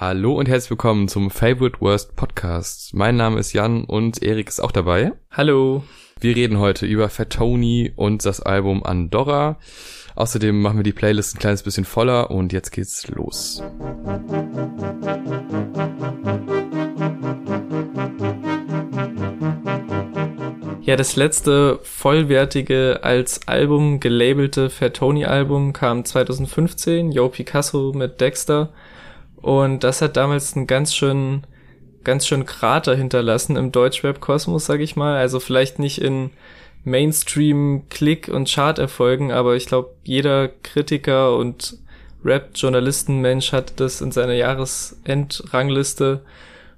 Hallo und herzlich willkommen zum Favorite Worst Podcast. Mein Name ist Jan und Erik ist auch dabei. Hallo. Wir reden heute über Fat Tony und das Album Andorra. Außerdem machen wir die Playlist ein kleines bisschen voller und jetzt geht's los. Ja, das letzte vollwertige als Album gelabelte Fat Tony Album kam 2015, Yo Picasso mit Dexter. Und das hat damals einen ganz schön, ganz schön Krater hinterlassen im Deutschrap-Kosmos, sag ich mal. Also vielleicht nicht in Mainstream-Klick- und Chart-Erfolgen, aber ich glaube, jeder Kritiker und Rap-Journalisten-Mensch hat das in seiner Jahresendrangliste.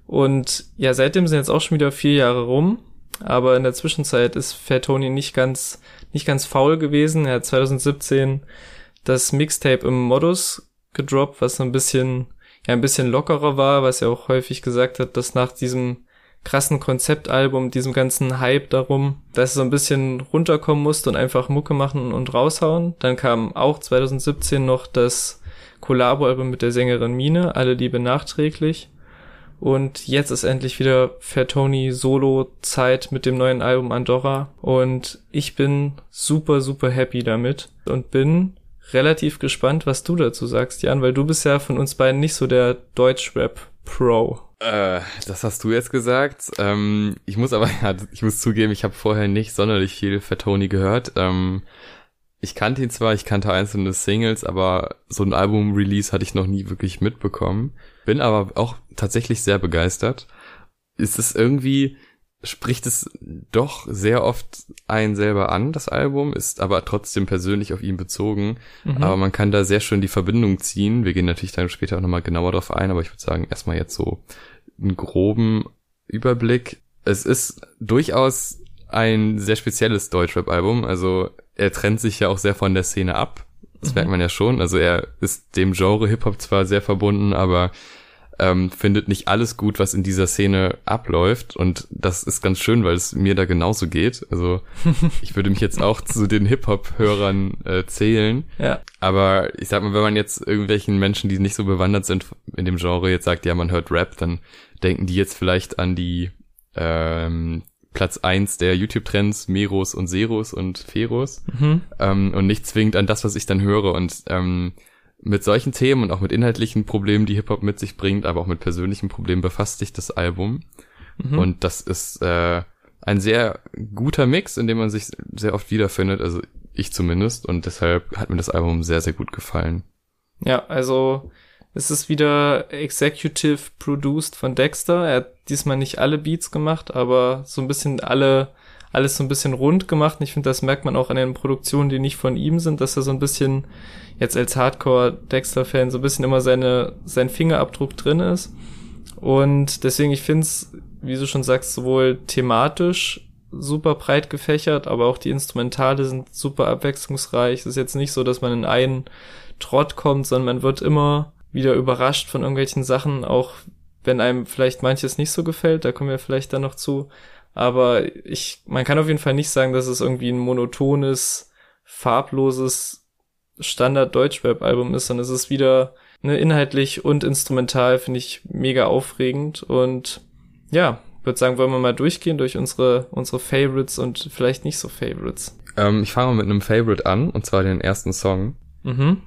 Und ja, seitdem sind jetzt auch schon wieder vier Jahre rum aber in der Zwischenzeit ist Fat Tony nicht ganz, nicht ganz faul gewesen. Er hat 2017 das Mixtape im Modus gedroppt, was so ein bisschen, ja, ein bisschen lockerer war, was er auch häufig gesagt hat, dass nach diesem krassen Konzeptalbum, diesem ganzen Hype darum, dass er so ein bisschen runterkommen musste und einfach Mucke machen und raushauen. Dann kam auch 2017 noch das Collabo-Album mit der Sängerin Mine, alle Liebe nachträglich. Und jetzt ist endlich wieder Fair Tony Solo Zeit mit dem neuen Album Andorra. Und ich bin super, super happy damit und bin relativ gespannt, was du dazu sagst, Jan, weil du bist ja von uns beiden nicht so der Deutschrap Pro. Äh, das hast du jetzt gesagt. Ähm, ich muss aber, ja, ich muss zugeben, ich habe vorher nicht sonderlich viel Fair Tony gehört. Ähm, ich kannte ihn zwar, ich kannte einzelne Singles, aber so ein Album-Release hatte ich noch nie wirklich mitbekommen. Bin aber auch tatsächlich sehr begeistert. Ist es irgendwie, spricht es doch sehr oft einen selber an, das Album, ist aber trotzdem persönlich auf ihn bezogen. Mhm. Aber man kann da sehr schön die Verbindung ziehen. Wir gehen natürlich dann später auch nochmal genauer drauf ein, aber ich würde sagen, erstmal jetzt so einen groben Überblick. Es ist durchaus ein sehr spezielles Deutschrap-Album. Also er trennt sich ja auch sehr von der Szene ab. Das mhm. merkt man ja schon. Also er ist dem Genre Hip-Hop zwar sehr verbunden, aber ähm, findet nicht alles gut, was in dieser Szene abläuft. Und das ist ganz schön, weil es mir da genauso geht. Also ich würde mich jetzt auch zu den Hip-Hop-Hörern äh, zählen. Ja. Aber ich sag mal, wenn man jetzt irgendwelchen Menschen, die nicht so bewandert sind in dem Genre, jetzt sagt, ja, man hört Rap, dann denken die jetzt vielleicht an die ähm, Platz eins der YouTube-Trends, Meros und Seros und Feros mhm. ähm, und nicht zwingend an das, was ich dann höre. Und ähm, mit solchen Themen und auch mit inhaltlichen Problemen, die Hip-Hop mit sich bringt, aber auch mit persönlichen Problemen befasst sich das Album. Mhm. Und das ist äh, ein sehr guter Mix, in dem man sich sehr oft wiederfindet, also ich zumindest. Und deshalb hat mir das Album sehr, sehr gut gefallen. Ja, also es ist wieder executive produced von Dexter. Er hat diesmal nicht alle Beats gemacht, aber so ein bisschen alle, alles so ein bisschen rund gemacht. Und ich finde, das merkt man auch an den Produktionen, die nicht von ihm sind, dass er so ein bisschen jetzt als Hardcore-Dexter-Fan so ein bisschen immer seine, sein Fingerabdruck drin ist. Und deswegen, ich finde es, wie du schon sagst, sowohl thematisch super breit gefächert, aber auch die Instrumentale sind super abwechslungsreich. Es ist jetzt nicht so, dass man in einen Trott kommt, sondern man wird immer wieder überrascht von irgendwelchen Sachen, auch wenn einem vielleicht manches nicht so gefällt, da kommen wir vielleicht dann noch zu. Aber ich, man kann auf jeden Fall nicht sagen, dass es irgendwie ein monotones, farbloses Standard-Deutschrap-Album ist, sondern es ist wieder ne, inhaltlich und instrumental, finde ich mega aufregend. Und ja, würde sagen, wollen wir mal durchgehen durch unsere, unsere Favorites und vielleicht nicht so Favorites. Ähm, ich fange mal mit einem Favorite an, und zwar den ersten Song. Mhm.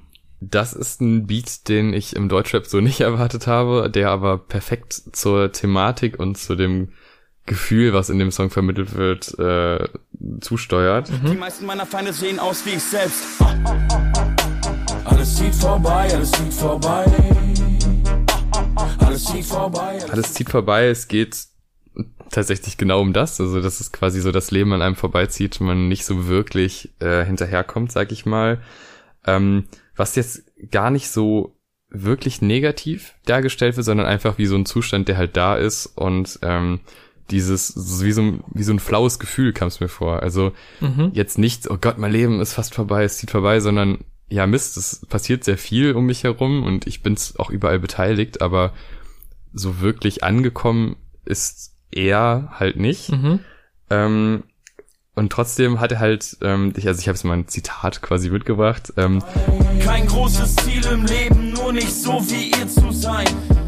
Das ist ein Beat, den ich im Deutschrap so nicht erwartet habe, der aber perfekt zur Thematik und zu dem Gefühl, was in dem Song vermittelt wird, äh, zusteuert. Mhm. Die meisten meiner Feinde sehen aus wie ich selbst. Alles zieht vorbei, alles zieht vorbei. Alles zieht vorbei. Alles zieht vorbei. Es geht tatsächlich genau um das. Also, dass es quasi so das Leben an einem vorbeizieht, man nicht so wirklich äh, hinterherkommt, sag ich mal. Ähm, was jetzt gar nicht so wirklich negativ dargestellt wird, sondern einfach wie so ein Zustand, der halt da ist und ähm, dieses, wie so, ein, wie so ein flaues Gefühl kam es mir vor. Also mhm. jetzt nicht, oh Gott, mein Leben ist fast vorbei, es zieht vorbei, sondern ja Mist, es passiert sehr viel um mich herum und ich bin auch überall beteiligt, aber so wirklich angekommen ist er halt nicht. Mhm. Ähm, und trotzdem hat er halt, ähm, ich, also ich habe jetzt mal ein Zitat quasi mitgebracht. Ähm, Kein großes Ziel im Leben, nur nicht so wie ihr zu sein.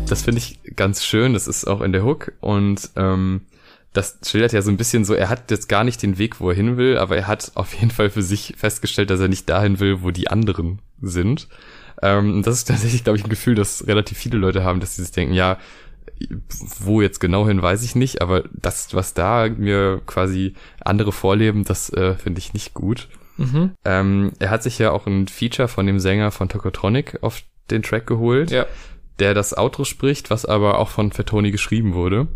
Das finde ich ganz schön. Das ist auch in der Hook und ähm, das schildert ja so ein bisschen so, er hat jetzt gar nicht den Weg, wo er hin will, aber er hat auf jeden Fall für sich festgestellt, dass er nicht dahin will, wo die anderen sind. Ähm, das ist tatsächlich, glaube ich, ein Gefühl, das relativ viele Leute haben, dass sie sich denken, ja, wo jetzt genau hin, weiß ich nicht, aber das, was da mir quasi andere vorleben, das äh, finde ich nicht gut. Mhm. Ähm, er hat sich ja auch ein Feature von dem Sänger von Tokotronic auf den Track geholt, Ja. Der das Outro spricht, was aber auch von Fatoni geschrieben wurde.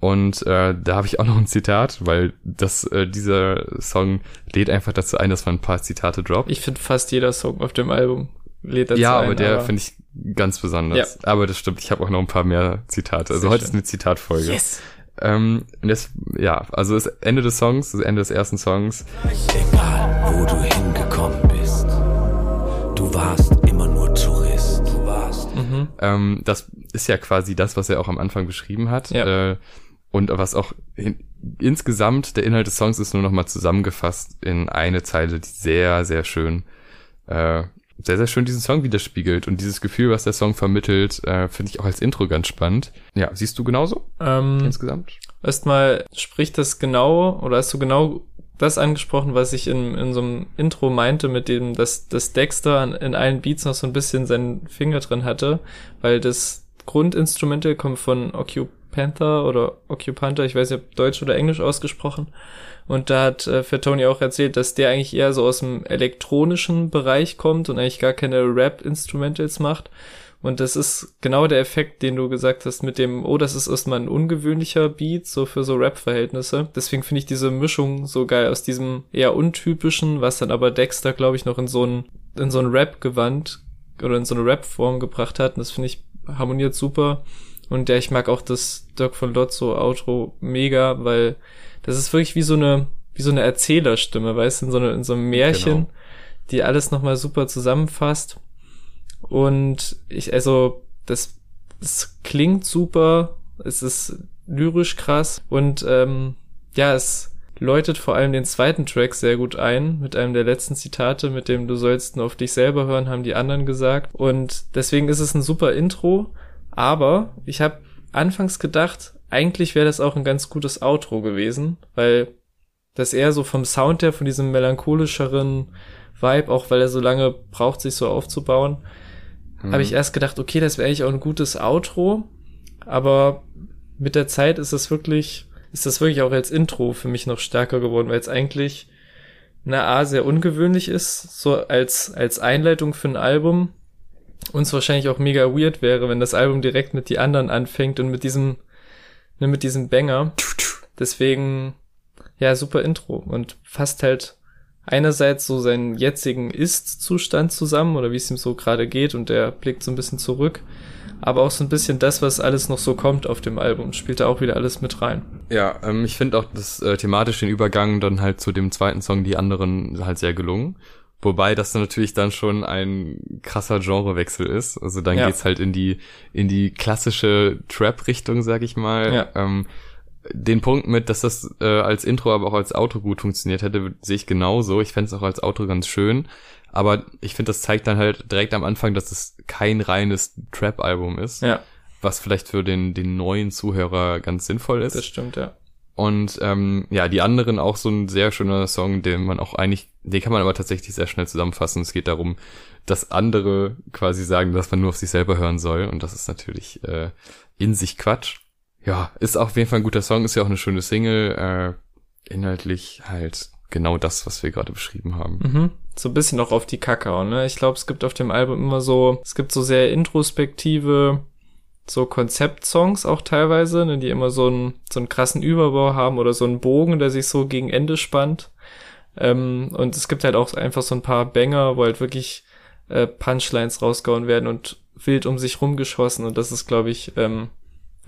Und äh, da habe ich auch noch ein Zitat, weil das äh, dieser Song lädt einfach dazu ein, dass man ein paar Zitate droppt. Ich finde fast jeder Song auf dem Album lädt dazu ja, ein, aber der finde ich ganz besonders. Aber das stimmt, ich habe auch noch ein paar mehr Zitate. Also Sehr heute schön. ist eine Zitatfolge. Yes. Ähm, und das, ja, also das Ende des Songs, das Ende des ersten Songs. Egal, wo du hingekommen bist, du warst warst Ähm, das ist ja quasi das, was er auch am Anfang beschrieben hat. Ja. Äh, und was auch in, insgesamt der Inhalt des Songs ist nur noch mal zusammengefasst in eine Zeile, die sehr, sehr schön, äh, sehr, sehr schön diesen Song widerspiegelt. Und dieses Gefühl, was der Song vermittelt, äh, finde ich auch als Intro ganz spannend. Ja, siehst du genauso Ähm, insgesamt? Erstmal spricht das genau, oder hast du genau das angesprochen, was ich in, in so einem Intro meinte, mit dem, dass, dass Dexter in allen Beats noch so ein bisschen seinen Finger drin hatte, weil das Grundinstrumental kommt von Occupantha oder Occupanta, ich weiß nicht, ob Deutsch oder Englisch ausgesprochen. Und da hat äh, Fatoni auch erzählt, dass der eigentlich eher so aus dem elektronischen Bereich kommt und eigentlich gar keine Rap-Instrumentals macht. Und das ist genau der Effekt, den du gesagt hast mit dem, oh, das ist erstmal ein ungewöhnlicher Beat, so für so Rap-Verhältnisse. Deswegen finde ich diese Mischung so geil aus diesem eher untypischen, was dann aber Dexter, glaube ich, noch in so ein, in so ein Rap-Gewand oder in so eine Rap-Form gebracht hat. Und das finde ich harmoniert super. Und ja, ich mag auch das Dirk von Lotso Outro mega, weil das ist wirklich wie so eine, wie so eine Erzählerstimme, weißt du, in so, eine, in so einem Märchen, Genau. die alles nochmal super zusammenfasst. Und ich, also, das, das klingt super, es ist lyrisch krass und ähm, ja, es läutet vor allem den zweiten Track sehr gut ein, mit einem der letzten Zitate, mit dem du sollst nur auf dich selber hören, haben die anderen gesagt. Und deswegen ist es ein super Intro, aber ich habe anfangs gedacht, eigentlich wäre das auch ein ganz gutes Outro gewesen, weil das eher so vom Sound her, von diesem melancholischeren Vibe, auch weil er so lange braucht, sich so aufzubauen, habe ich erst gedacht, okay, das wäre eigentlich auch ein gutes Outro, aber mit der Zeit ist es wirklich, ist das wirklich auch als Intro für mich noch stärker geworden, weil es eigentlich na A sehr ungewöhnlich ist, so als, als Einleitung für ein Album. Und es wahrscheinlich auch mega weird wäre, wenn das Album direkt mit die anderen anfängt und mit diesem, ne, mit diesem Banger. Deswegen, ja, super Intro und fasst halt einerseits so seinen jetzigen Ist-Zustand zusammen oder wie es ihm so gerade geht und der blickt so ein bisschen zurück, aber auch so ein bisschen das, was alles noch so kommt auf dem Album, spielt da auch wieder alles mit rein. Ja, ähm, ich finde auch das äh, thematisch den Übergang dann halt zu dem zweiten Song, die anderen, halt sehr gelungen. Wobei das dann natürlich dann schon ein krasser Genrewechsel ist. Also dann Ja. geht's halt in die, in die klassische Trap-Richtung, sag ich mal. Ja. Ähm, den Punkt mit, dass das äh, als Intro, aber auch als Outro gut funktioniert hätte, sehe ich genauso. Ich fände es auch als Outro ganz schön. Aber ich finde, das zeigt dann halt direkt am Anfang, dass es kein reines Trap-Album ist. Ja, Was vielleicht für den, den neuen Zuhörer ganz sinnvoll ist. das stimmt, ja. Und ähm, ja, die anderen auch so ein sehr schöner Song, den man auch eigentlich, den kann man aber tatsächlich sehr schnell zusammenfassen. Es geht darum, dass andere quasi sagen, dass man nur auf sich selber hören soll. Und das ist natürlich äh, in sich Quatsch. Ja, ist auf jeden Fall ein guter Song, ist ja auch eine schöne Single. Äh, inhaltlich halt genau das, was wir gerade beschrieben haben. Mhm. So ein bisschen auch auf die Kakao, ne? Ich glaube, es gibt auf dem Album immer so, es gibt so sehr introspektive, so Konzeptsongs auch teilweise, ne, die immer so einen, so einen krassen Überbau haben oder so einen Bogen, der sich so gegen Ende spannt. Ähm, und es gibt halt auch einfach so ein paar Banger, wo halt wirklich äh, Punchlines rausgehauen werden und wild um sich rumgeschossen. Und das ist, glaube ich, ähm,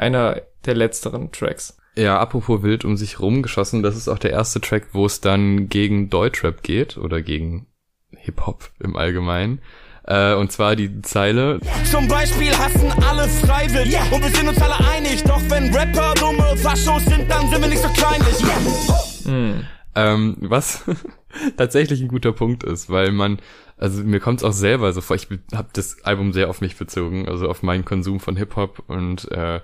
einer der letzteren Tracks. Ja, apropos wild um sich rumgeschossen, das ist auch der erste Track, wo es dann gegen Deutschrap geht oder gegen Hip-Hop im Allgemeinen. Äh, und zwar die Zeile, Zum Beispiel hassen alle freiwillig und wir sind uns alle einig. Doch wenn Rapper dumme Faschos sind, dann sind wir nicht so kleinlich. ähm, was tatsächlich ein guter Punkt ist, weil man also mir kommt es auch selber so vor, ich habe das Album sehr auf mich bezogen, also auf meinen Konsum von Hip-Hop und äh,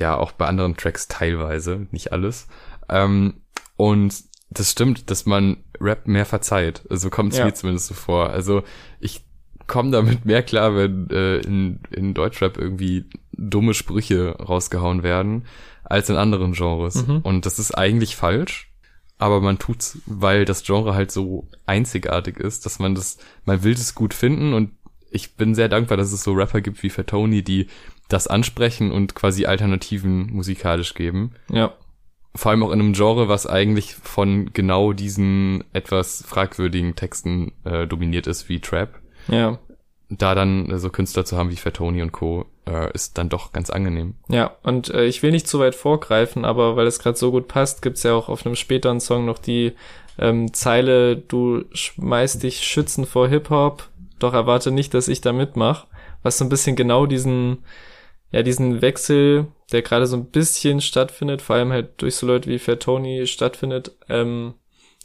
ja, auch bei anderen Tracks teilweise, nicht alles. Ähm, und das stimmt, dass man Rap mehr verzeiht. Also kommt es ja. mir zumindest so vor. Also ich komme damit mehr klar, wenn äh, in, in Deutschrap irgendwie dumme Sprüche rausgehauen werden, als in anderen Genres. Mhm. Und das ist eigentlich falsch, aber man tut's, weil das Genre halt so einzigartig ist, dass man das, man will das gut finden und ich bin sehr dankbar, dass es so Rapper gibt wie Fatoni, die das ansprechen und quasi Alternativen musikalisch geben. Ja. Vor allem auch in einem Genre, was eigentlich von genau diesen etwas fragwürdigen Texten äh, dominiert ist, wie Trap. Ja. Da dann so Künstler zu haben wie Fatoni und Co. Äh, ist dann doch ganz angenehm. Ja, und äh, ich will nicht zu weit vorgreifen, aber weil es gerade so gut passt, gibt's ja auch auf einem späteren Song noch die ähm, Zeile, du schmeißt dich schützen vor Hip-Hop, doch erwarte nicht, dass ich da mitmach. Was so ein bisschen genau diesen, ja, diesen Wechsel, der gerade so ein bisschen stattfindet, vor allem halt durch so Leute wie Fair Tony stattfindet, ähm,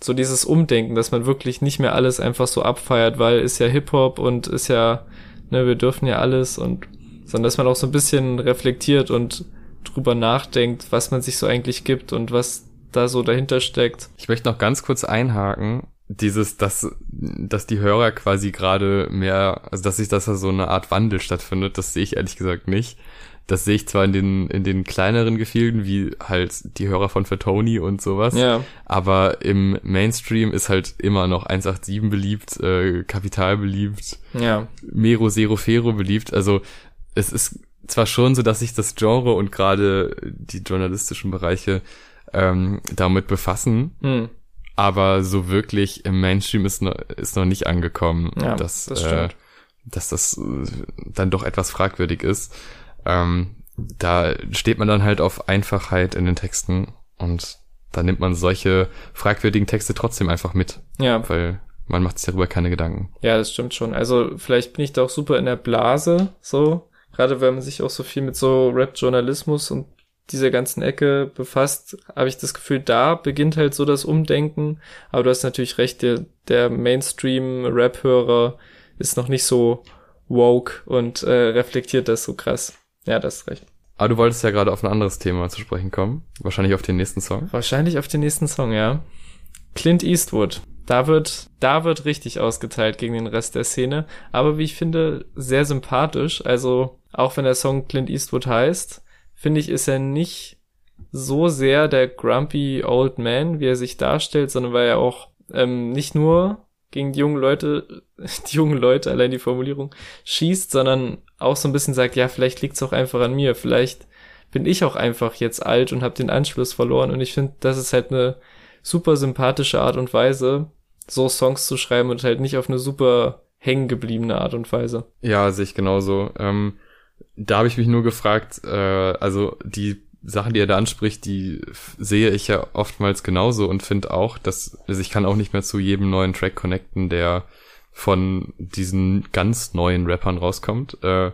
so dieses Umdenken, dass man wirklich nicht mehr alles einfach so abfeiert, weil ist ja Hip-Hop und ist ja, ne, wir dürfen ja alles und, sondern dass man auch so ein bisschen reflektiert und drüber nachdenkt, was man sich so eigentlich gibt und was da so dahinter steckt. Ich möchte noch ganz kurz einhaken, dieses, dass, dass die Hörer quasi gerade mehr, also dass sich, dass da so eine Art Wandel stattfindet, das sehe ich ehrlich gesagt nicht. Das sehe ich zwar in den, in den kleineren Gefilden, wie halt die Hörer von Fatoni und sowas. Ja. Aber im Mainstream ist halt immer noch 187 beliebt, äh, Kapital beliebt, ja. Mero Zero Fero beliebt. Also es ist zwar schon so, dass sich das Genre und gerade die journalistischen Bereiche ähm, damit befassen, hm aber so wirklich im Mainstream ist noch, ist noch nicht angekommen, ja, dass, das äh, dass das äh, dann doch etwas fragwürdig ist. Ähm, da steht man dann halt auf Einfachheit in den Texten und da nimmt man solche fragwürdigen Texte trotzdem einfach mit. Ja. Weil man macht sich darüber keine Gedanken. Ja, das stimmt schon. Also vielleicht bin ich da auch super in der Blase, so. Gerade wenn man sich auch so viel mit so Rap-Journalismus und dieser ganzen Ecke befasst, habe ich das Gefühl, da beginnt halt so das Umdenken. Aber du hast natürlich recht, der, der Mainstream-Rap-Hörer ist noch nicht so woke und äh, reflektiert das so krass. Ja, das ist recht. Aber du wolltest ja gerade auf ein anderes Thema zu sprechen kommen. Wahrscheinlich auf den nächsten Song. Wahrscheinlich auf den nächsten Song, ja. Clint Eastwood. Da wird, da wird richtig ausgeteilt gegen den Rest der Szene. Aber wie ich finde, sehr sympathisch. Also, auch wenn der Song Clint Eastwood heißt, finde ich, ist er nicht so sehr der grumpy old man, wie er sich darstellt, sondern weil er auch ähm, nicht nur gegen die jungen Leute, die jungen Leute, allein die Formulierung, schießt, sondern auch so ein bisschen sagt, ja, vielleicht liegt's auch einfach an mir, vielleicht bin ich auch einfach jetzt alt und habe den Anschluss verloren und ich finde, das ist halt eine super sympathische Art und Weise, so Songs zu schreiben und halt nicht auf eine super hängen gebliebene Art und Weise. Ja, sehe ich genauso. Ähm, da habe ich mich nur gefragt, äh, also die Sachen, die er da anspricht, die sehe ich ja oftmals genauso und finde auch, dass also ich kann auch nicht mehr zu jedem neuen Track connecten, der von diesen ganz neuen Rappern rauskommt. Äh,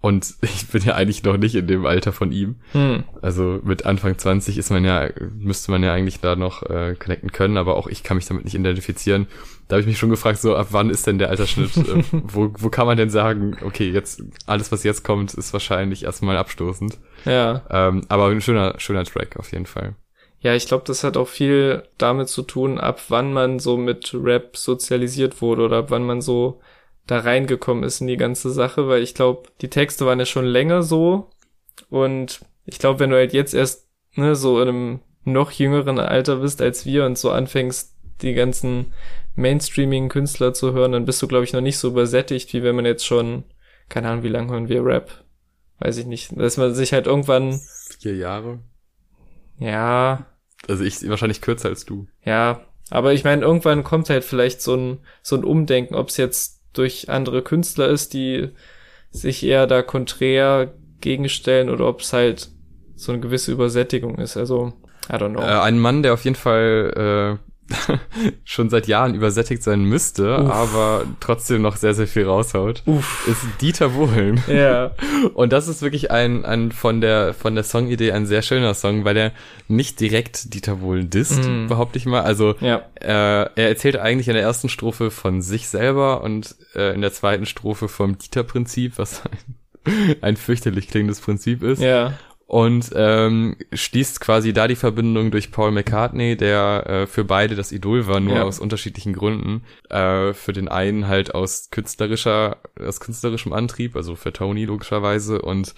und ich bin ja eigentlich noch nicht in dem Alter von ihm. Hm. Also mit Anfang 20 ist man ja, müsste man ja eigentlich da noch äh, connecten können, aber auch ich kann mich damit nicht identifizieren. Da habe ich mich schon gefragt, so ab wann ist denn der Altersschnitt? äh, wo, wo kann man denn sagen, okay, jetzt alles, was jetzt kommt, ist wahrscheinlich erstmal abstoßend. Ja. Ähm, aber ein schöner, schöner Track auf jeden Fall. Ja, ich glaube, das hat auch viel damit zu tun, ab wann man so mit Rap sozialisiert wurde oder ab wann man so da reingekommen ist in die ganze Sache, weil ich glaube, die Texte waren ja schon länger so und ich glaube, wenn du halt jetzt erst ne, so in einem noch jüngeren Alter bist als wir und so anfängst, die ganzen mainstreamigen Künstler zu hören, dann bist du, glaube ich, noch nicht so übersättigt, wie wenn man jetzt schon, keine Ahnung, wie lange hören wir Rap? Weiß ich nicht. Dass man sich halt irgendwann. Vier Jahre. Ja. Also ich wahrscheinlich kürzer als du. Ja. Aber ich meine, irgendwann kommt halt vielleicht so ein, so ein Umdenken, ob es jetzt durch andere Künstler ist, die sich eher da konträr gegenstellen oder ob es halt so eine gewisse Übersättigung ist. Also, I don't know. Äh, ein Mann, der auf jeden Fall äh, schon seit Jahren übersättigt sein müsste, Uff. aber trotzdem noch sehr, sehr viel raushaut, Uff. ist Dieter Bohlen. Ja. Und das ist wirklich ein, ein von der von der Songidee ein sehr schöner Song, weil er nicht direkt Dieter Bohlen disst, Mm. behaupte ich mal. Also Ja. äh, er erzählt eigentlich in der ersten Strophe von sich selber und äh, in der zweiten Strophe vom Dieter-Prinzip, was ein, ein fürchterlich klingendes Prinzip ist. Ja. Und ähm, schließt quasi da die Verbindung durch Paul McCartney, der äh, für beide das Idol war, nur Ja. aus unterschiedlichen Gründen. Äh, für den einen halt aus künstlerischer, aus künstlerischem Antrieb, also für Tony logischerweise, und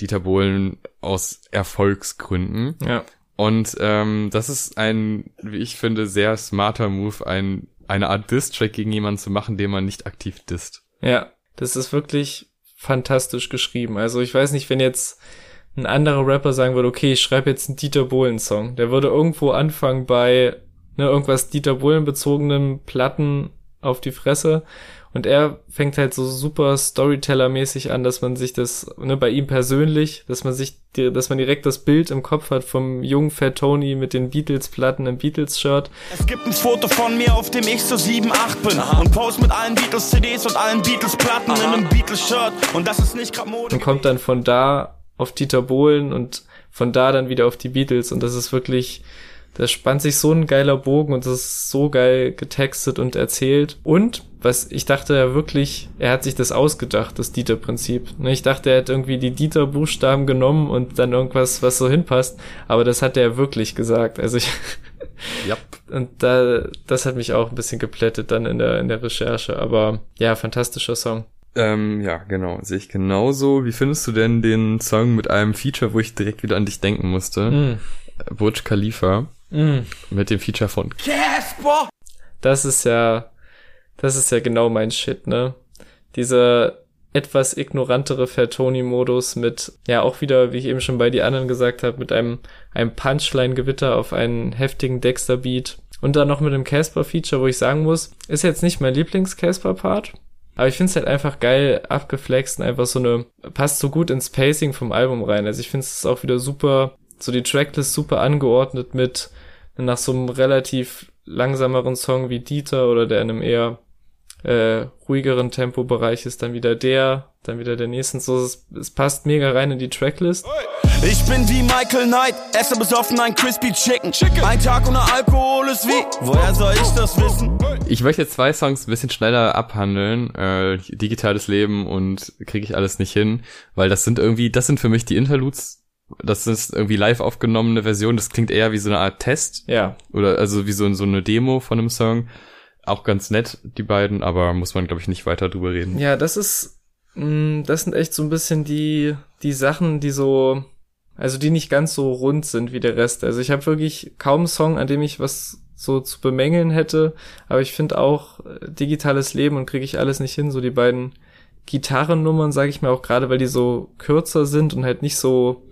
Dieter Bohlen aus Erfolgsgründen. Ja. Und ähm, das ist ein, wie ich finde, sehr smarter Move, ein, eine Art Diss-Track gegen jemanden zu machen, den man nicht aktiv disst. Ja. Das ist wirklich fantastisch geschrieben. Also ich weiß nicht, wenn jetzt ein anderer Rapper sagen würde, okay, ich schreibe jetzt einen Dieter Bohlen-Song. Der würde irgendwo anfangen bei ne, irgendwas Dieter Bohlen bezogenen Platten auf die Fresse. Und er fängt halt so super Storyteller-mäßig an, dass man sich das, ne, bei ihm persönlich, dass man sich, dass man direkt das Bild im Kopf hat vom jungen Fat Tony mit den Beatles-Platten im Beatles-Shirt. Es gibt ein Foto von mir, auf dem ich so 7, 8 bin. Und pose mit allen Beatles-CDs und allen Beatles-Platten in einem Beatles-Shirt. Und das ist nicht grad Mode. und kommt dann von da auf Dieter Bohlen und von da dann wieder auf die Beatles und das ist wirklich, da spannt sich so ein geiler Bogen und das ist so geil getextet und erzählt. Und was ich dachte ja wirklich, er hat sich das ausgedacht, das Dieter-Prinzip. Ne, Ich dachte, er hat irgendwie die Dieter-Buchstaben genommen und dann irgendwas, was so hinpasst, aber das hat er wirklich gesagt. Also ich, Ja. und da, das hat mich auch ein bisschen geplättet dann in der, in der Recherche, aber ja, fantastischer Song. Ähm, ja, genau, sehe ich genauso. Wie findest du denn den Song mit einem Feature, wo ich direkt wieder an dich denken musste? Mm. Burj Khalifa Mm. mit dem Feature von Casper! Das ist ja, das ist ja genau mein Shit, ne? Dieser etwas ignorantere Fair-Tony-Modus mit, ja, auch wieder, wie ich eben schon bei die anderen gesagt habe, mit einem, einem Punchline-Gewitter auf einen heftigen Dexter-Beat und dann noch mit dem Casper-Feature, wo ich sagen muss, ist jetzt nicht mein Lieblings-Casper-Part, aber ich find's halt einfach geil abgeflext und einfach so eine, passt so gut ins Pacing vom Album rein. Also ich find's es auch wieder super, so die Tracklist super angeordnet mit nach so einem relativ langsameren Song wie Dieter oder der in einem eher äh, ruhigeren Tempobereich ist, dann wieder der, dann wieder der nächste. So, es, es passt mega rein in die Tracklist. Ich bin wie Michael Knight, esse besoffen ein Crispy Chicken. Ein Tag ohne Alkohol ist wie, woher soll ich das wissen? Ich möchte jetzt zwei Songs ein bisschen schneller abhandeln. Äh, digitales Leben und kriege ich alles nicht hin, weil das sind irgendwie, das sind für mich die Interludes. Das ist irgendwie live aufgenommene Version. Das klingt eher wie so eine Art Test Ja, oder also wie so, so eine Demo von einem Song. Auch ganz nett, die beiden, aber muss man, glaube ich, nicht weiter drüber reden. ja, das ist, das sind echt so ein bisschen die, die Sachen, die so, also die nicht ganz so rund sind wie der Rest. Also ich habe wirklich kaum einen Song, an dem ich was so zu bemängeln hätte, aber ich finde auch äh, digitales Leben und kriege ich alles nicht hin, so die beiden Gitarrennummern, sage ich mir auch gerade, weil die so kürzer sind und halt nicht so,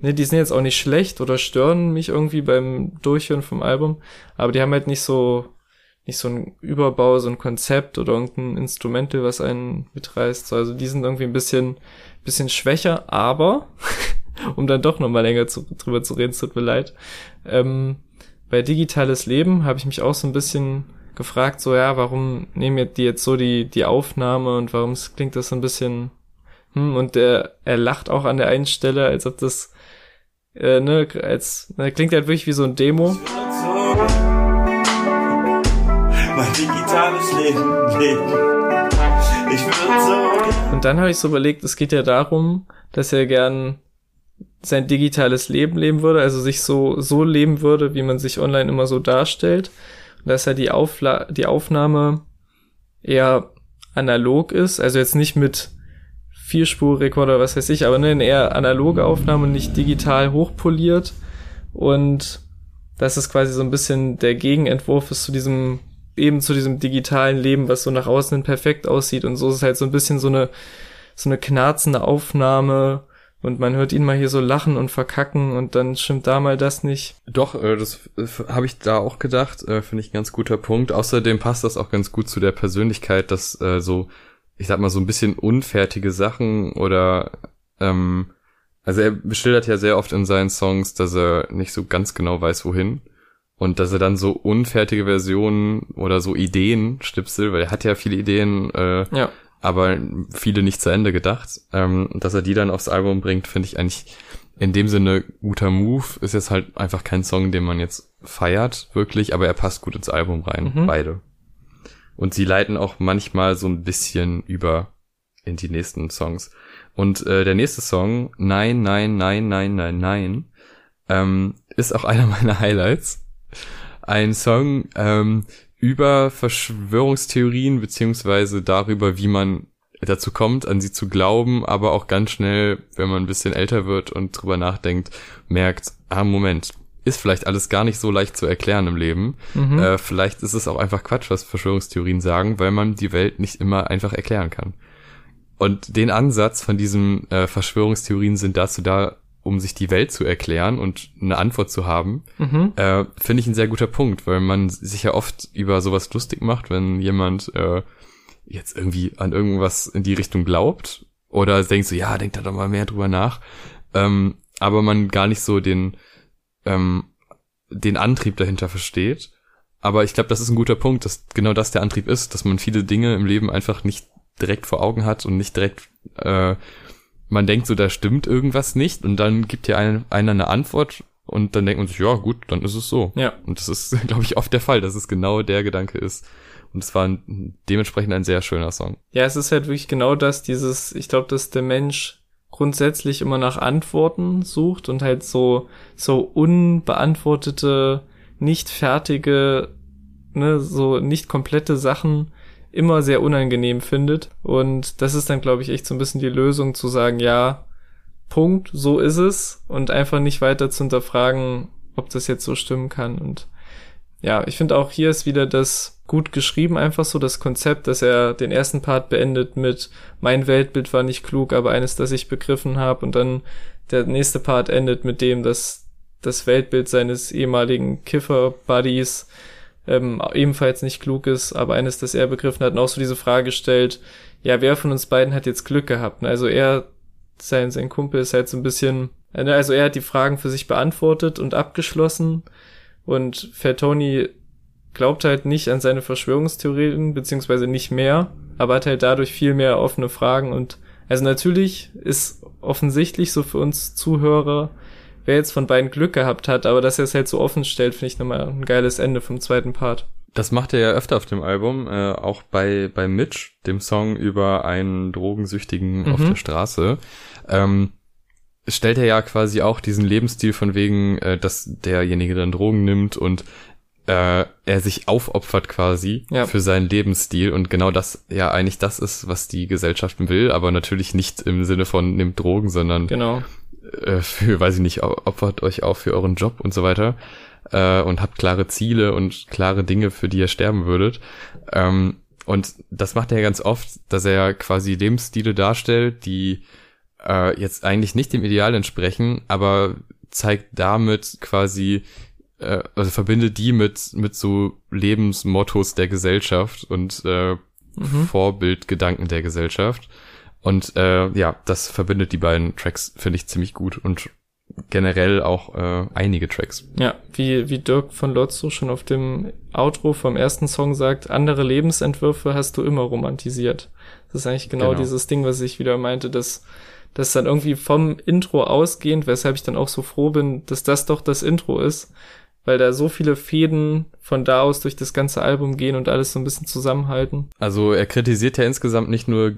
ne, die sind jetzt auch nicht schlecht oder stören mich irgendwie beim Durchhören vom Album, aber die haben halt nicht so, nicht so ein Überbau, so ein Konzept oder irgendein Instrumental, was einen mitreißt. So, Also die sind irgendwie ein bisschen, bisschen schwächer, aber um dann doch nochmal länger zu, drüber zu reden, es tut mir leid. Ähm, bei Digitales Leben habe ich mich auch so ein bisschen gefragt, so ja, warum nehmen jetzt die jetzt so die, die Aufnahme und warum klingt das so ein bisschen, hm, und der, er lacht auch an der einen Stelle, als ob das, äh, ne, als, ne, klingt halt wirklich wie so ein Demo. Mein digitales Leben. Ich würde so. Und dann habe ich so überlegt, es geht ja darum, dass er gern sein digitales Leben leben würde, also sich so, so leben würde, wie man sich online immer so darstellt. Dass er die, Aufla die Aufnahme eher analog ist, also jetzt nicht mit Vierspurrekorder, was weiß ich, aber ne, eine eher analoge Aufnahme, nicht digital hochpoliert. Und dass es quasi so ein bisschen der Gegenentwurf ist zu diesem, eben zu diesem digitalen Leben, was so nach außen hin perfekt aussieht. Und so ist es halt so ein bisschen so eine, so eine knarzende Aufnahme. Und man hört ihn mal hier so lachen und verkacken und dann stimmt da mal das nicht. Doch, äh, das äh, habe ich da auch gedacht, äh, finde ich ein ganz guter Punkt. Außerdem passt das auch ganz gut zu der Persönlichkeit, dass so, ich sag mal, so ein bisschen unfertige Sachen oder ähm, also er beschildert ja sehr oft in seinen Songs, dass er nicht so ganz genau weiß, wohin. Und dass er dann so unfertige Versionen oder so Ideen stipsel, weil er hat ja viele Ideen, äh, Ja. aber viele nicht zu Ende gedacht. Ähm, dass er die dann aufs Album bringt, finde ich eigentlich in dem Sinne guter Move. Ist jetzt halt einfach kein Song, den man jetzt feiert, wirklich, aber er passt gut ins Album rein, Mhm. beide. Und sie leiten auch manchmal so ein bisschen über in die nächsten Songs. Und äh, der nächste Song, Nein, Nein, Nein, Nein, Nein, Nein, ähm, ist auch einer meiner Highlights. Ein Song ähm, über Verschwörungstheorien beziehungsweise darüber, wie man dazu kommt, an sie zu glauben, aber auch ganz schnell, wenn man ein bisschen älter wird und drüber nachdenkt, merkt, ah, Moment, ist vielleicht alles gar nicht so leicht zu erklären im Leben. Mhm. Äh, vielleicht ist es auch einfach Quatsch, was Verschwörungstheorien sagen, weil man die Welt nicht immer einfach erklären kann. Und den Ansatz von diesen äh, Verschwörungstheorien sind dazu da, um sich die Welt zu erklären und eine Antwort zu haben, Mhm. äh, finde ich ein sehr guter Punkt, weil man sich ja oft über sowas lustig macht, wenn jemand äh, jetzt irgendwie an irgendwas in die Richtung glaubt oder denkt so, ja, denkt da doch mal mehr drüber nach, ähm, aber man gar nicht so den ähm, den Antrieb dahinter versteht. Aber ich glaube, das ist ein guter Punkt, dass genau das der Antrieb ist, dass man viele Dinge im Leben einfach nicht direkt vor Augen hat und nicht direkt äh, man denkt so, da stimmt irgendwas nicht und dann gibt dir ein, einer eine Antwort und dann denkt man sich, ja gut, dann ist es so. Ja. Und das ist, glaube ich, oft der Fall, dass es genau der Gedanke ist. Und es war ein, dementsprechend ein sehr schöner Song. Ja, es ist halt wirklich genau das, dieses, ich glaube, dass der Mensch grundsätzlich immer nach Antworten sucht und halt so, so unbeantwortete, nicht fertige, ne, so nicht komplette Sachen immer sehr unangenehm findet. Und das ist dann, glaube ich, echt so ein bisschen die Lösung zu sagen, ja, Punkt, so ist es und einfach nicht weiter zu hinterfragen, ob das jetzt so stimmen kann. Und ja, ich finde auch hier ist wieder das gut geschrieben, einfach so das Konzept, dass er den ersten Part beendet mit mein Weltbild war nicht klug, aber eines, das ich begriffen habe und dann der nächste Part endet mit dem, dass das Weltbild seines ehemaligen Kiffer-Buddies ähm, ebenfalls nicht klug ist, aber eines, das er begriffen hat und auch so diese Frage stellt, ja, wer von uns beiden hat jetzt Glück gehabt? Ne? Also er, sein, sein Kumpel ist halt so ein bisschen, ne, also er hat die Fragen für sich beantwortet und abgeschlossen und Fertoni glaubt halt nicht an seine Verschwörungstheorien, beziehungsweise nicht mehr, aber hat halt dadurch viel mehr offene Fragen und also natürlich ist offensichtlich so für uns Zuhörer, wer jetzt von beiden Glück gehabt hat, aber dass er es halt so offen stellt, finde ich nochmal ein geiles Ende vom zweiten Part. Das macht er ja öfter auf dem Album, äh, auch bei, bei Mitch, dem Song über einen Drogensüchtigen Mhm. auf der Straße. Ähm, stellt er ja quasi auch diesen Lebensstil von wegen, äh, dass derjenige dann Drogen nimmt und äh, er sich aufopfert quasi Ja. für seinen Lebensstil und genau das ja eigentlich das ist, was die Gesellschaft will, aber natürlich nicht im Sinne von nimmt Drogen, sondern Genau. Äh, für, weiß ich nicht, opfert euch auch für euren Job und so weiter äh, und habt klare Ziele und klare Dinge, für die ihr sterben würdet. Ähm, und das macht er ganz oft, dass er quasi Lebensstile darstellt, die äh, jetzt eigentlich nicht dem Ideal entsprechen, aber zeigt damit quasi, äh, also verbindet die mit, mit so Lebensmottos der Gesellschaft und äh, Mhm. Vorbildgedanken der Gesellschaft. Und äh, ja, das verbindet die beiden Tracks, finde ich, ziemlich gut und generell auch äh, einige Tracks. Ja, wie, wie Dirk von Lotzo schon auf dem Outro vom ersten Song sagt, andere Lebensentwürfe hast du immer romantisiert. Das ist eigentlich genau, Genau. dieses Ding, was ich wieder meinte, dass das dann irgendwie vom Intro ausgehend, weshalb ich dann auch so froh bin, dass das doch das Intro ist, weil da so viele Fäden von da aus durch das ganze Album gehen und alles so ein bisschen zusammenhalten. Also er kritisiert ja insgesamt nicht nur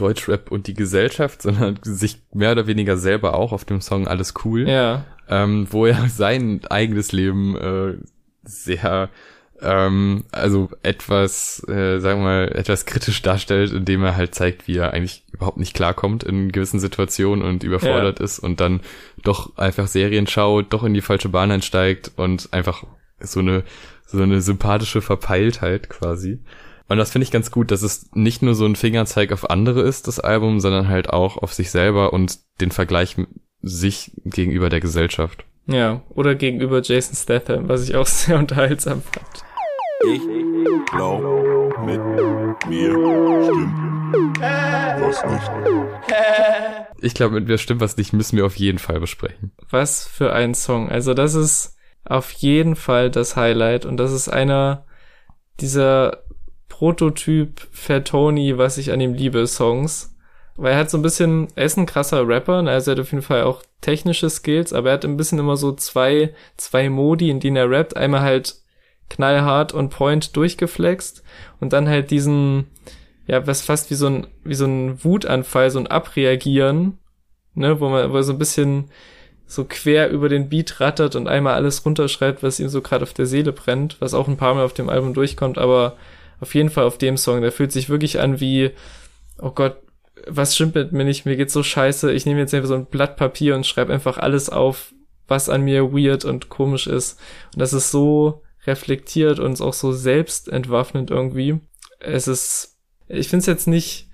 Deutschrap und die Gesellschaft, sondern sich mehr oder weniger selber auch auf dem Song Alles cool. Ja, ähm, wo er sein eigenes Leben äh, sehr, ähm, also etwas, äh, sagen wir mal, etwas kritisch darstellt, indem er halt zeigt, wie er eigentlich überhaupt nicht klarkommt in gewissen Situationen und überfordert ist und dann doch einfach Serien schaut, doch in die falsche Bahn einsteigt und einfach so eine so eine sympathische Verpeiltheit quasi. Und das finde ich ganz gut, dass es nicht nur so ein Fingerzeig auf andere ist, das Album, sondern halt auch auf sich selber und den Vergleich mit sich gegenüber der Gesellschaft. ja. Oder gegenüber Jason Statham, was ich auch sehr unterhaltsam fand. Ich glaub, mit mir stimmt was nicht. Ich glaube, mit mir stimmt was nicht, müssen wir auf jeden Fall besprechen. Was für ein Song. Also das ist auf jeden Fall das Highlight und das ist einer dieser Prototyp Fatoni, was ich an ihm liebe, Songs. Weil er hat so ein bisschen, er ist ein krasser Rapper, ne? also er hat auf jeden Fall auch technische Skills, aber er hat ein bisschen immer so zwei, zwei Modi, in denen er rappt. Einmal halt knallhart und point durchgeflext und dann halt diesen, ja, was fast wie so ein, wie so ein Wutanfall, so ein Abreagieren, ne, wo man, wo er so ein bisschen so quer über den Beat rattert und einmal alles runterschreibt, was ihm so gerade auf der Seele brennt, was auch ein paar Mal auf dem Album durchkommt, aber auf jeden Fall auf dem Song, der fühlt sich wirklich an wie, oh Gott, was stimmt mit mir nicht, mir geht's so scheiße, ich nehme jetzt einfach so ein Blatt Papier und schreibe einfach alles auf, was an mir weird und komisch ist. Und das ist so reflektiert und auch so selbstentwaffnend irgendwie. Es ist, ich finde es jetzt nicht,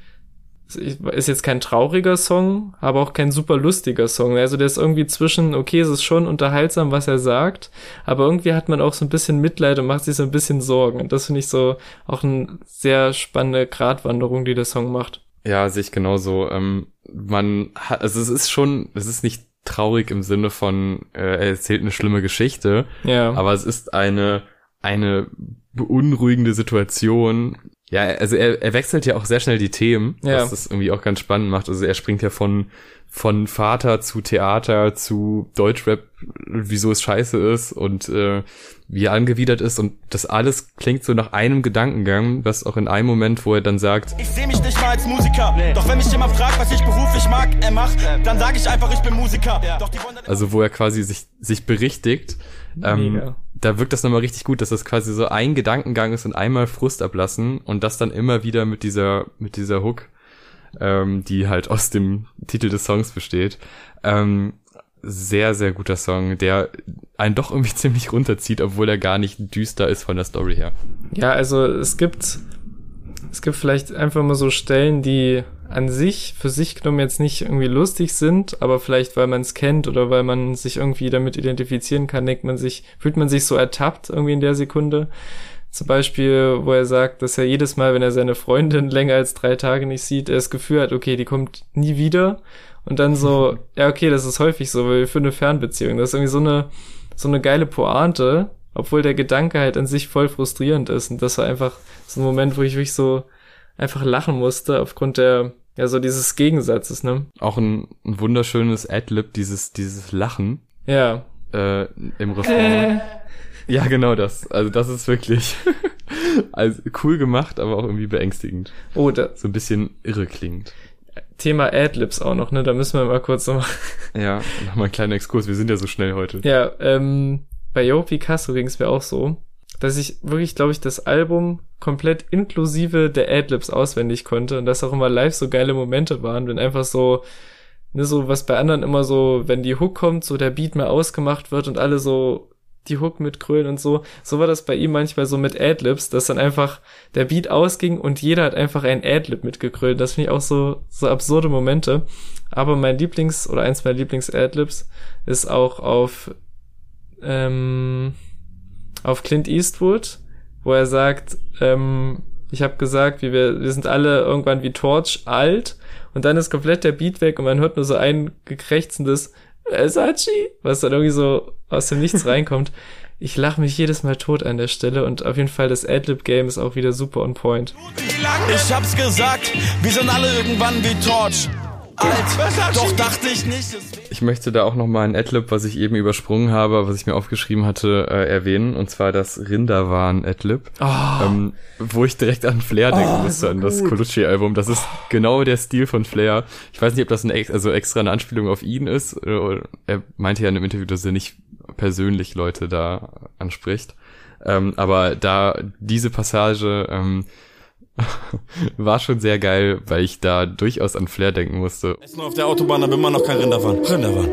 ist jetzt kein trauriger Song, aber auch kein super lustiger Song. Also der ist irgendwie zwischen, okay, es ist schon unterhaltsam, was er sagt, aber irgendwie hat man auch so ein bisschen Mitleid und macht sich so ein bisschen Sorgen. Und das finde ich so auch eine sehr spannende Gratwanderung, die der Song macht. Ja, sehe ich genauso. Ähm, man hat, also es ist schon, es ist nicht traurig im Sinne von, äh, er erzählt eine schlimme Geschichte, Ja. aber es ist eine, eine beunruhigende Situation. Ja, also er, er wechselt ja auch sehr schnell die Themen, Ja. was das irgendwie auch ganz spannend macht. Also er springt ja von, von Vater zu Theater zu Deutschrap, wieso es scheiße ist und äh, wie er angewidert ist und das alles klingt so nach einem Gedankengang, was auch in einem Moment, wo er dann sagt, Ich seh mich nicht mal als Musiker. Doch wenn mich jemand fragt, was ich beruflich mag, er macht, dann sag ich einfach, ich bin Musiker. Doch die also wo er quasi sich, sich berichtigt, ähm, Mega. Da wirkt das nochmal richtig gut, dass das quasi so ein Gedankengang ist und einmal Frust ablassen und das dann immer wieder mit dieser, mit dieser Hook, ähm, die halt aus dem Titel des Songs besteht. Ähm, sehr, sehr guter Song, der einen doch irgendwie ziemlich runterzieht, obwohl er gar nicht düster ist von der Story her. Ja, also es gibt, es gibt vielleicht einfach mal so Stellen, die an sich, für sich genommen jetzt nicht irgendwie lustig sind, aber vielleicht weil man es kennt oder weil man sich irgendwie damit identifizieren kann, denkt man sich, fühlt man sich so ertappt irgendwie in der Sekunde. Zum Beispiel, wo er sagt, dass er jedes Mal, wenn er seine Freundin länger als drei Tage nicht sieht, er das Gefühl hat, okay, die kommt nie wieder. Und dann so, ja, okay, das ist häufig so, weil wir für eine Fernbeziehung. Das ist irgendwie so eine, so eine geile Pointe, obwohl der Gedanke halt an sich voll frustrierend ist. Und das war einfach so ein Moment, wo ich wirklich so einfach lachen musste, aufgrund der, ja, so dieses Gegensatzes, ne? Auch ein, ein wunderschönes Adlib, dieses, dieses Lachen Ja. äh, im Refrain. Ja, genau das. Also das ist wirklich also cool gemacht, aber auch irgendwie beängstigend. Oh, da, So ein bisschen irre klingt. Thema Adlibs auch noch, ne? Da müssen wir mal kurz nochmal Ja, nochmal ein kleiner Exkurs. Wir sind ja so schnell heute. Ja, ähm, bei Yo Picasso ging es mir auch so, dass ich wirklich, glaube ich, das Album komplett inklusive der Adlibs auswendig konnte und dass auch immer live so geile Momente waren, wenn einfach so, ne, so was bei anderen immer so, wenn die Hook kommt, so der Beat mehr ausgemacht wird und alle so die Hook mitgrölen und so. So war das bei ihm manchmal so mit Adlibs, dass dann einfach der Beat ausging und jeder hat einfach ein Adlib mitgegrölt. Das finde ich auch so, so absurde Momente. Aber mein Lieblings- oder eins meiner Lieblings-Adlibs ist auch auf ähm, auf Clint Eastwood, wo er sagt, ähm, ich habe gesagt, wie wir, wir sind alle irgendwann wie Torch alt und dann ist komplett der Beat weg und man hört nur so ein gekrächzendes Versace, was dann irgendwie so aus dem Nichts reinkommt. Ich lache mich jedes Mal tot an der Stelle und auf jeden Fall das Adlib-Game ist auch wieder super on point. Ich hab's gesagt, wir sind alle irgendwann wie Torch. Alt, doch dachte ich nicht. Ich möchte da auch nochmal ein Adlib, was ich eben übersprungen habe, was ich mir aufgeschrieben hatte, äh, erwähnen. Und zwar das Rinderwahn-Adlib. Ähm, wo ich direkt an Flair denken musste, an das Colucci-Album. Das ist genau der Stil von Flair. Ich weiß nicht, ob das ein, also extra eine Anspielung auf ihn ist. Oder, oder er meinte ja in einem Interview, dass er nicht persönlich Leute da anspricht. Ähm, aber da diese Passage ähm, war schon sehr geil, weil ich da durchaus an Flair denken musste. Ist nur auf der Autobahn, aber immer noch kein Rinderwahn. Rinderwahn.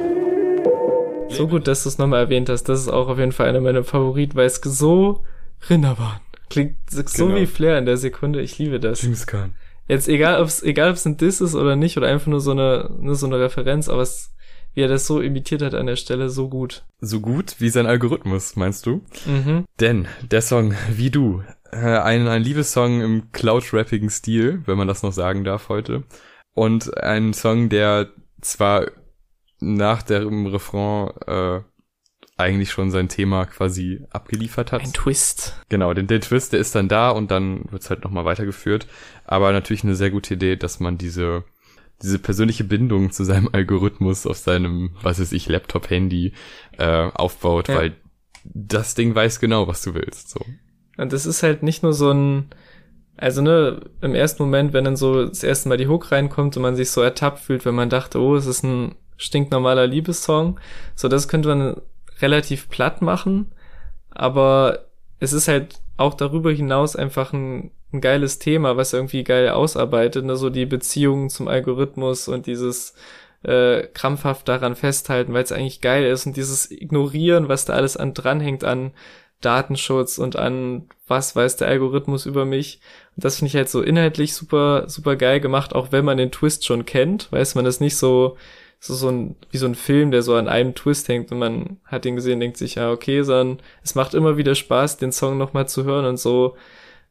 So gut, dass du es nochmal erwähnt hast. Das ist auch auf jeden Fall einer meiner Favoriten, weil es so Rinderbahn klingt so Genau. wie Flair in der Sekunde. Ich liebe das. James Khan. Jetzt egal, ob es egal, ob es ein Diss ist oder nicht oder einfach nur so eine nur so eine Referenz, aber es, wie er das so imitiert hat an der Stelle, so gut. So gut wie sein Algorithmus, meinst du? Mhm. Denn der Song Wie du, äh, ein, ein Liebessong im Cloud-rappigen Stil, wenn man das noch sagen darf heute. Und ein Song, der zwar nach dem Refrain äh, eigentlich schon sein Thema quasi abgeliefert hat. Ein Twist. Genau, den, den Twist, der ist dann da und dann wird's halt nochmal weitergeführt. Aber natürlich eine sehr gute Idee, dass man diese, diese persönliche Bindung zu seinem Algorithmus auf seinem, was weiß ich, Laptop, Handy äh, aufbaut, Ja. weil das Ding weiß genau, was du willst. So. Und das ist halt nicht nur so ein, also ne, im ersten Moment, wenn dann so das erste Mal die Hook reinkommt und man sich so ertappt fühlt, wenn man dachte, oh, es ist ein stinknormaler Liebessong, so das könnte man relativ platt machen, aber es ist halt auch darüber hinaus einfach ein, ein geiles Thema, was irgendwie geil ausarbeitet, ne, so die Beziehungen zum Algorithmus und dieses äh, krampfhaft daran festhalten, weil es eigentlich geil ist und dieses Ignorieren, was da alles an dranhängt an Datenschutz und an was weiß der Algorithmus über mich. Und das finde ich halt so inhaltlich super, super geil gemacht, auch wenn man den Twist schon kennt, weiß man das nicht so, so, so ein, wie so ein Film, der so an einem Twist hängt und man hat ihn gesehen, denkt sich, ja, okay, sondern es macht immer wieder Spaß, den Song nochmal zu hören und so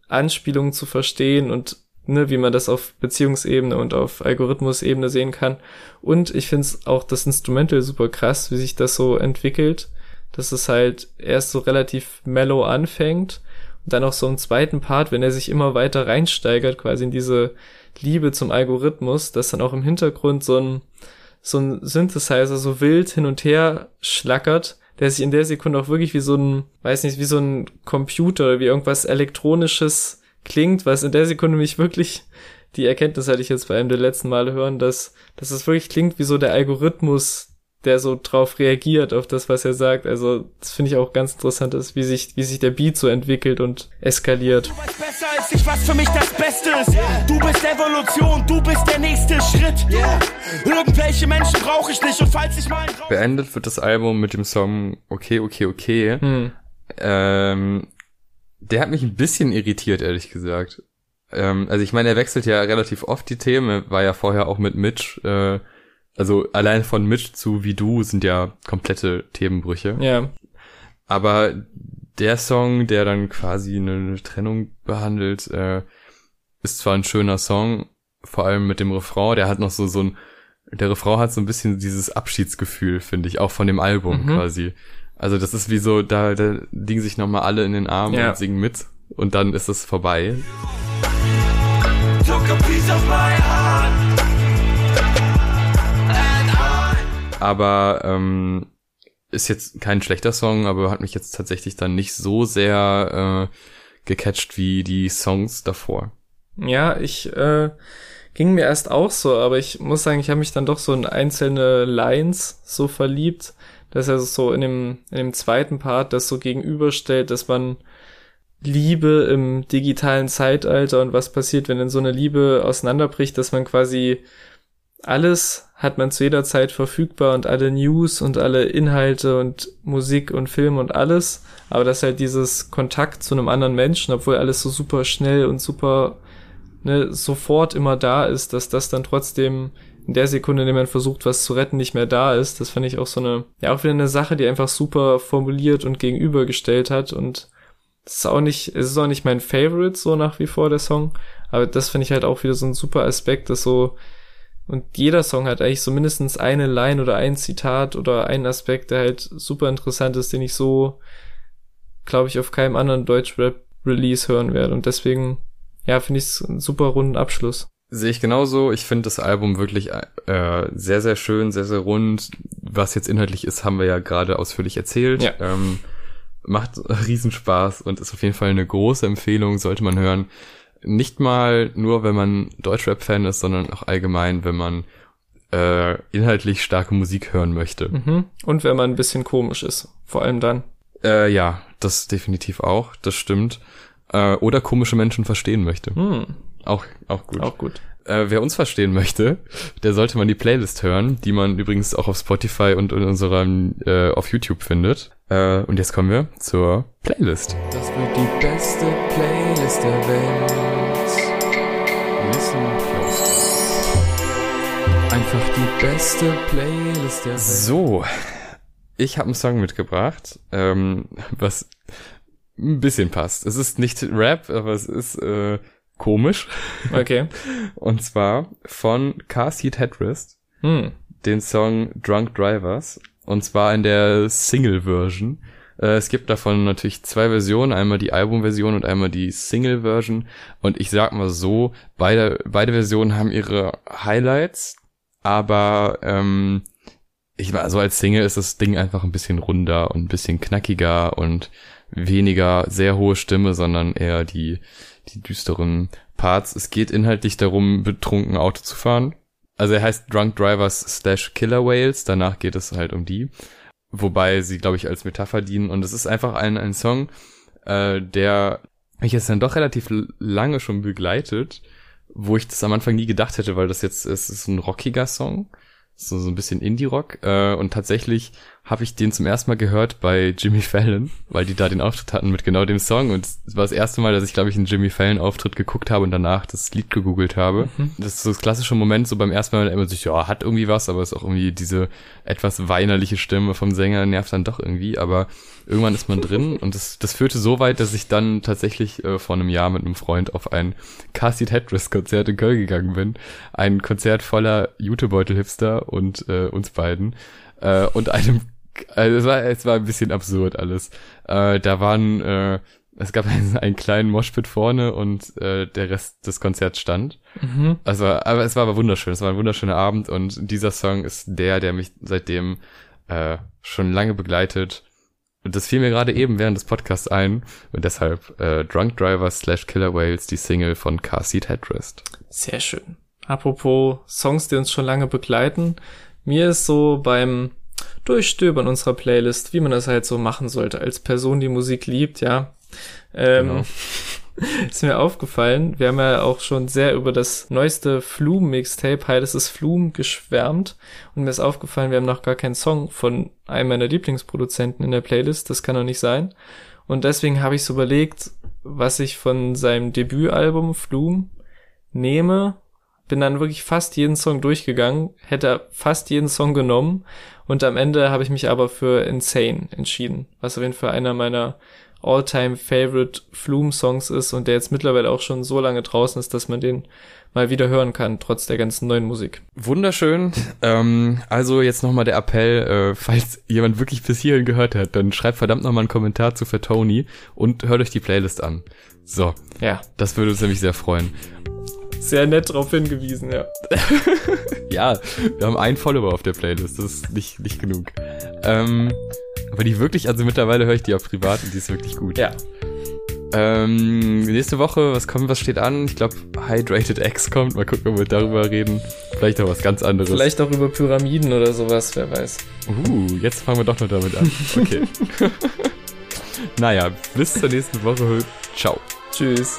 Anspielungen zu verstehen und ne, wie man das auf Beziehungsebene und auf Algorithmusebene sehen kann. Und ich finde es auch das Instrumental super krass, wie sich das so entwickelt dass es halt erst so relativ mellow anfängt und dann auch so im zweiten Part, wenn er sich immer weiter reinsteigert, quasi in diese Liebe zum Algorithmus, dass dann auch im Hintergrund so ein, so ein Synthesizer so wild hin und her schlackert, der sich in der Sekunde auch wirklich wie so ein, weiß nicht, wie so ein Computer oder wie irgendwas elektronisches klingt, was in der Sekunde mich wirklich, die Erkenntnis hatte ich jetzt bei einem der letzten Male hören, dass, dass es wirklich klingt wie so der Algorithmus, der so drauf reagiert auf das, was er sagt. Also das finde ich auch ganz interessant, ist, wie sich, wie sich der Beat so entwickelt und eskaliert. Du weißt besser als ich, was für mich das Beste ist. Du bist Evolution, du bist der nächste Schritt. Irgendwelche Menschen brauche ich nicht und falls ich mal. Beendet wird das Album mit dem Song Okay, okay, okay. Hm. Ähm, der hat mich ein bisschen irritiert, ehrlich gesagt. Ähm, also ich meine, er wechselt ja relativ oft die Themen. Er war ja vorher auch mit Mitch. Äh, also allein von Mitch zu Wie Du sind ja komplette Themenbrüche. Ja, Aber der Song, der dann quasi eine Trennung behandelt, äh, ist zwar ein schöner Song, vor allem mit dem Refrain, der hat noch so so ein, der Refrain hat so ein bisschen dieses Abschiedsgefühl, finde ich, auch von dem Album Mhm. quasi. Also das ist wie so, da, da liegen sich nochmal alle in den Armen Ja. und singen mit und dann ist es vorbei. Aber ähm, ist jetzt kein schlechter Song, aber hat mich jetzt tatsächlich dann nicht so sehr äh, gecatcht wie die Songs davor. ja, ich äh, ging mir erst auch so, aber ich muss sagen, ich habe mich dann doch so in einzelne Lines so verliebt, dass er so in dem, in dem zweiten Part das so gegenüberstellt, dass man Liebe im digitalen Zeitalter und was passiert, wenn dann so eine Liebe auseinanderbricht, dass man quasi alles hat man zu jeder Zeit verfügbar und alle News und alle Inhalte und Musik und Film und alles, aber dass halt dieses Kontakt zu einem anderen Menschen, obwohl alles so super schnell und super ne, sofort immer da ist, dass das dann trotzdem in der Sekunde, in der man versucht, was zu retten, nicht mehr da ist. Das fand ich auch so eine, ja, auch wieder eine Sache, die einfach super formuliert und gegenübergestellt hat und das ist auch nicht, es ist auch nicht mein Favorite so nach wie vor der Song, aber das finde ich halt auch wieder so ein super Aspekt, dass so und jeder Song hat eigentlich so mindestens eine Line oder ein Zitat oder einen Aspekt, der halt super interessant ist, den ich so, glaube ich, auf keinem anderen Deutschrap-Release hören werde. Und deswegen, ja, finde ich es einen super runden Abschluss. Sehe ich genauso. Ich finde das Album wirklich äh, sehr, sehr schön, sehr, sehr rund. Was jetzt inhaltlich ist, haben wir ja gerade ausführlich erzählt. Ja. Ähm, macht Riesenspaß und ist auf jeden Fall eine große Empfehlung, sollte man hören. Nicht mal nur, wenn man Deutschrap-Fan ist, sondern auch allgemein, wenn man äh, inhaltlich starke Musik hören möchte. Mhm. Und wenn man ein bisschen komisch ist, vor allem dann. Äh, ja, das definitiv auch, das stimmt. Äh, oder komische Menschen verstehen möchte. Hm, Auch, auch gut. auch gut. Äh, wer uns verstehen möchte, der sollte man die Playlist hören, die man übrigens auch auf Spotify und in unserem äh, auf YouTube findet. Äh, und jetzt kommen wir zur Playlist. Das wird die beste Playlist der Welt. Listen close. Einfach die beste Playlist der Welt. So, ich habe einen Song mitgebracht, ähm, was ein bisschen passt. Es ist nicht Rap, aber es ist äh, komisch. Okay. Und zwar von Car Seat Headrest, Hm. den Song Drunk Drivers. und zwar in der Single-Version. Äh, es gibt davon natürlich zwei Versionen, einmal die Album-Version und einmal die Single-Version. Und ich sag mal so, beide, beide Versionen haben ihre Highlights, aber ähm, ich war so als Single ist das Ding einfach ein bisschen runder und ein bisschen knackiger und weniger sehr hohe Stimme, sondern eher die, die düsteren Parts. Es geht inhaltlich darum, betrunken Auto zu fahren. Also er heißt Drunk Drivers slash Killer Whales, danach geht es halt um die. Wobei sie, glaube ich, als Metapher dienen. Und es ist einfach ein, ein Song, äh, der mich jetzt dann doch relativ lange schon begleitet, wo ich das am Anfang nie gedacht hätte, weil das jetzt es ist ein rockiger Song so, so ein bisschen Indie-Rock. Äh, und tatsächlich habe ich den zum ersten Mal gehört bei Jimmy Fallon, weil die da den Auftritt hatten mit genau dem Song. Und es war das erste Mal, dass ich, glaube ich, einen Jimmy Fallon-Auftritt geguckt habe und danach das Lied gegoogelt habe. Mhm. Das ist so das klassische Moment, so beim ersten Mal immer sich, ja, hat irgendwie was, aber es ist auch irgendwie diese etwas weinerliche Stimme vom Sänger nervt dann doch irgendwie. Aber irgendwann ist man drin und das, das führte so weit, dass ich dann tatsächlich äh, vor einem Jahr mit einem Freund auf ein Cassie Tetris Konzert in Köln gegangen bin. Ein Konzert voller Jutebeutel-Hipster und äh, uns beiden. Äh, und einem, also es war, es war ein bisschen absurd alles. Äh, da waren, äh, es gab einen, einen kleinen Moshpit vorne und äh, der Rest des Konzerts stand. Mhm. Also, aber es war aber wunderschön. Es war ein wunderschöner Abend und dieser Song ist der, der mich seitdem äh, schon lange begleitet und das fiel mir gerade eben während des Podcasts ein und deshalb äh, Drunk Driver slash Killer Whales, die Single von Car Seat Headrest. Sehr schön. Apropos Songs, die uns schon lange begleiten. Mir ist so beim Durchstöbern unserer Playlist, wie man das halt so machen sollte, als Person, die Musik liebt, ja. Ähm, genau. ist mir aufgefallen, wir haben ja auch schon sehr über das neueste Flume-Mixtape, Hi, das ist Flume, geschwärmt. Und mir ist aufgefallen, wir haben noch gar keinen Song von einem meiner Lieblingsproduzenten in der Playlist. Das kann doch nicht sein. Und deswegen habe ich so überlegt, was ich von seinem Debütalbum Flume nehme. Bin dann wirklich fast jeden Song durchgegangen, hätte fast jeden Song genommen und am Ende habe ich mich aber für Insane entschieden, was auf jeden Fall einer meiner All-Time Favorite Flume-Songs ist und der jetzt mittlerweile auch schon so lange draußen ist, dass man den mal wieder hören kann, trotz der ganzen neuen Musik. Wunderschön. Ähm, also jetzt nochmal der Appell, äh, falls jemand wirklich bis hierhin gehört hat, dann schreibt verdammt nochmal einen Kommentar zu Fatoni und hört euch die Playlist an. So. Ja. Das würde uns nämlich sehr freuen. Sehr nett darauf hingewiesen, ja. ja, wir haben einen Follower auf der Playlist, das ist nicht, nicht genug. Ähm, aber die wirklich, also mittlerweile höre ich die auch privat und die ist wirklich gut. Ja. Ähm, nächste Woche, was kommt, was steht an? Ich glaube, Hydrated X kommt. Mal gucken, ob wir darüber reden. Vielleicht auch was ganz anderes. Vielleicht auch über Pyramiden oder sowas, wer weiß. Uh, jetzt fangen wir doch noch damit an. Okay. naja, bis zur nächsten Woche. Ciao. Tschüss.